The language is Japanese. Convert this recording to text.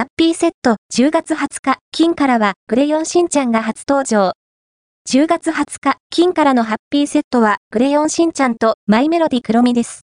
ハッピーセット10月20日、金からはクレヨンしんちゃんが初登場。10月20日、金からのハッピーセットはクレヨンしんちゃんとマイメロディ黒みです。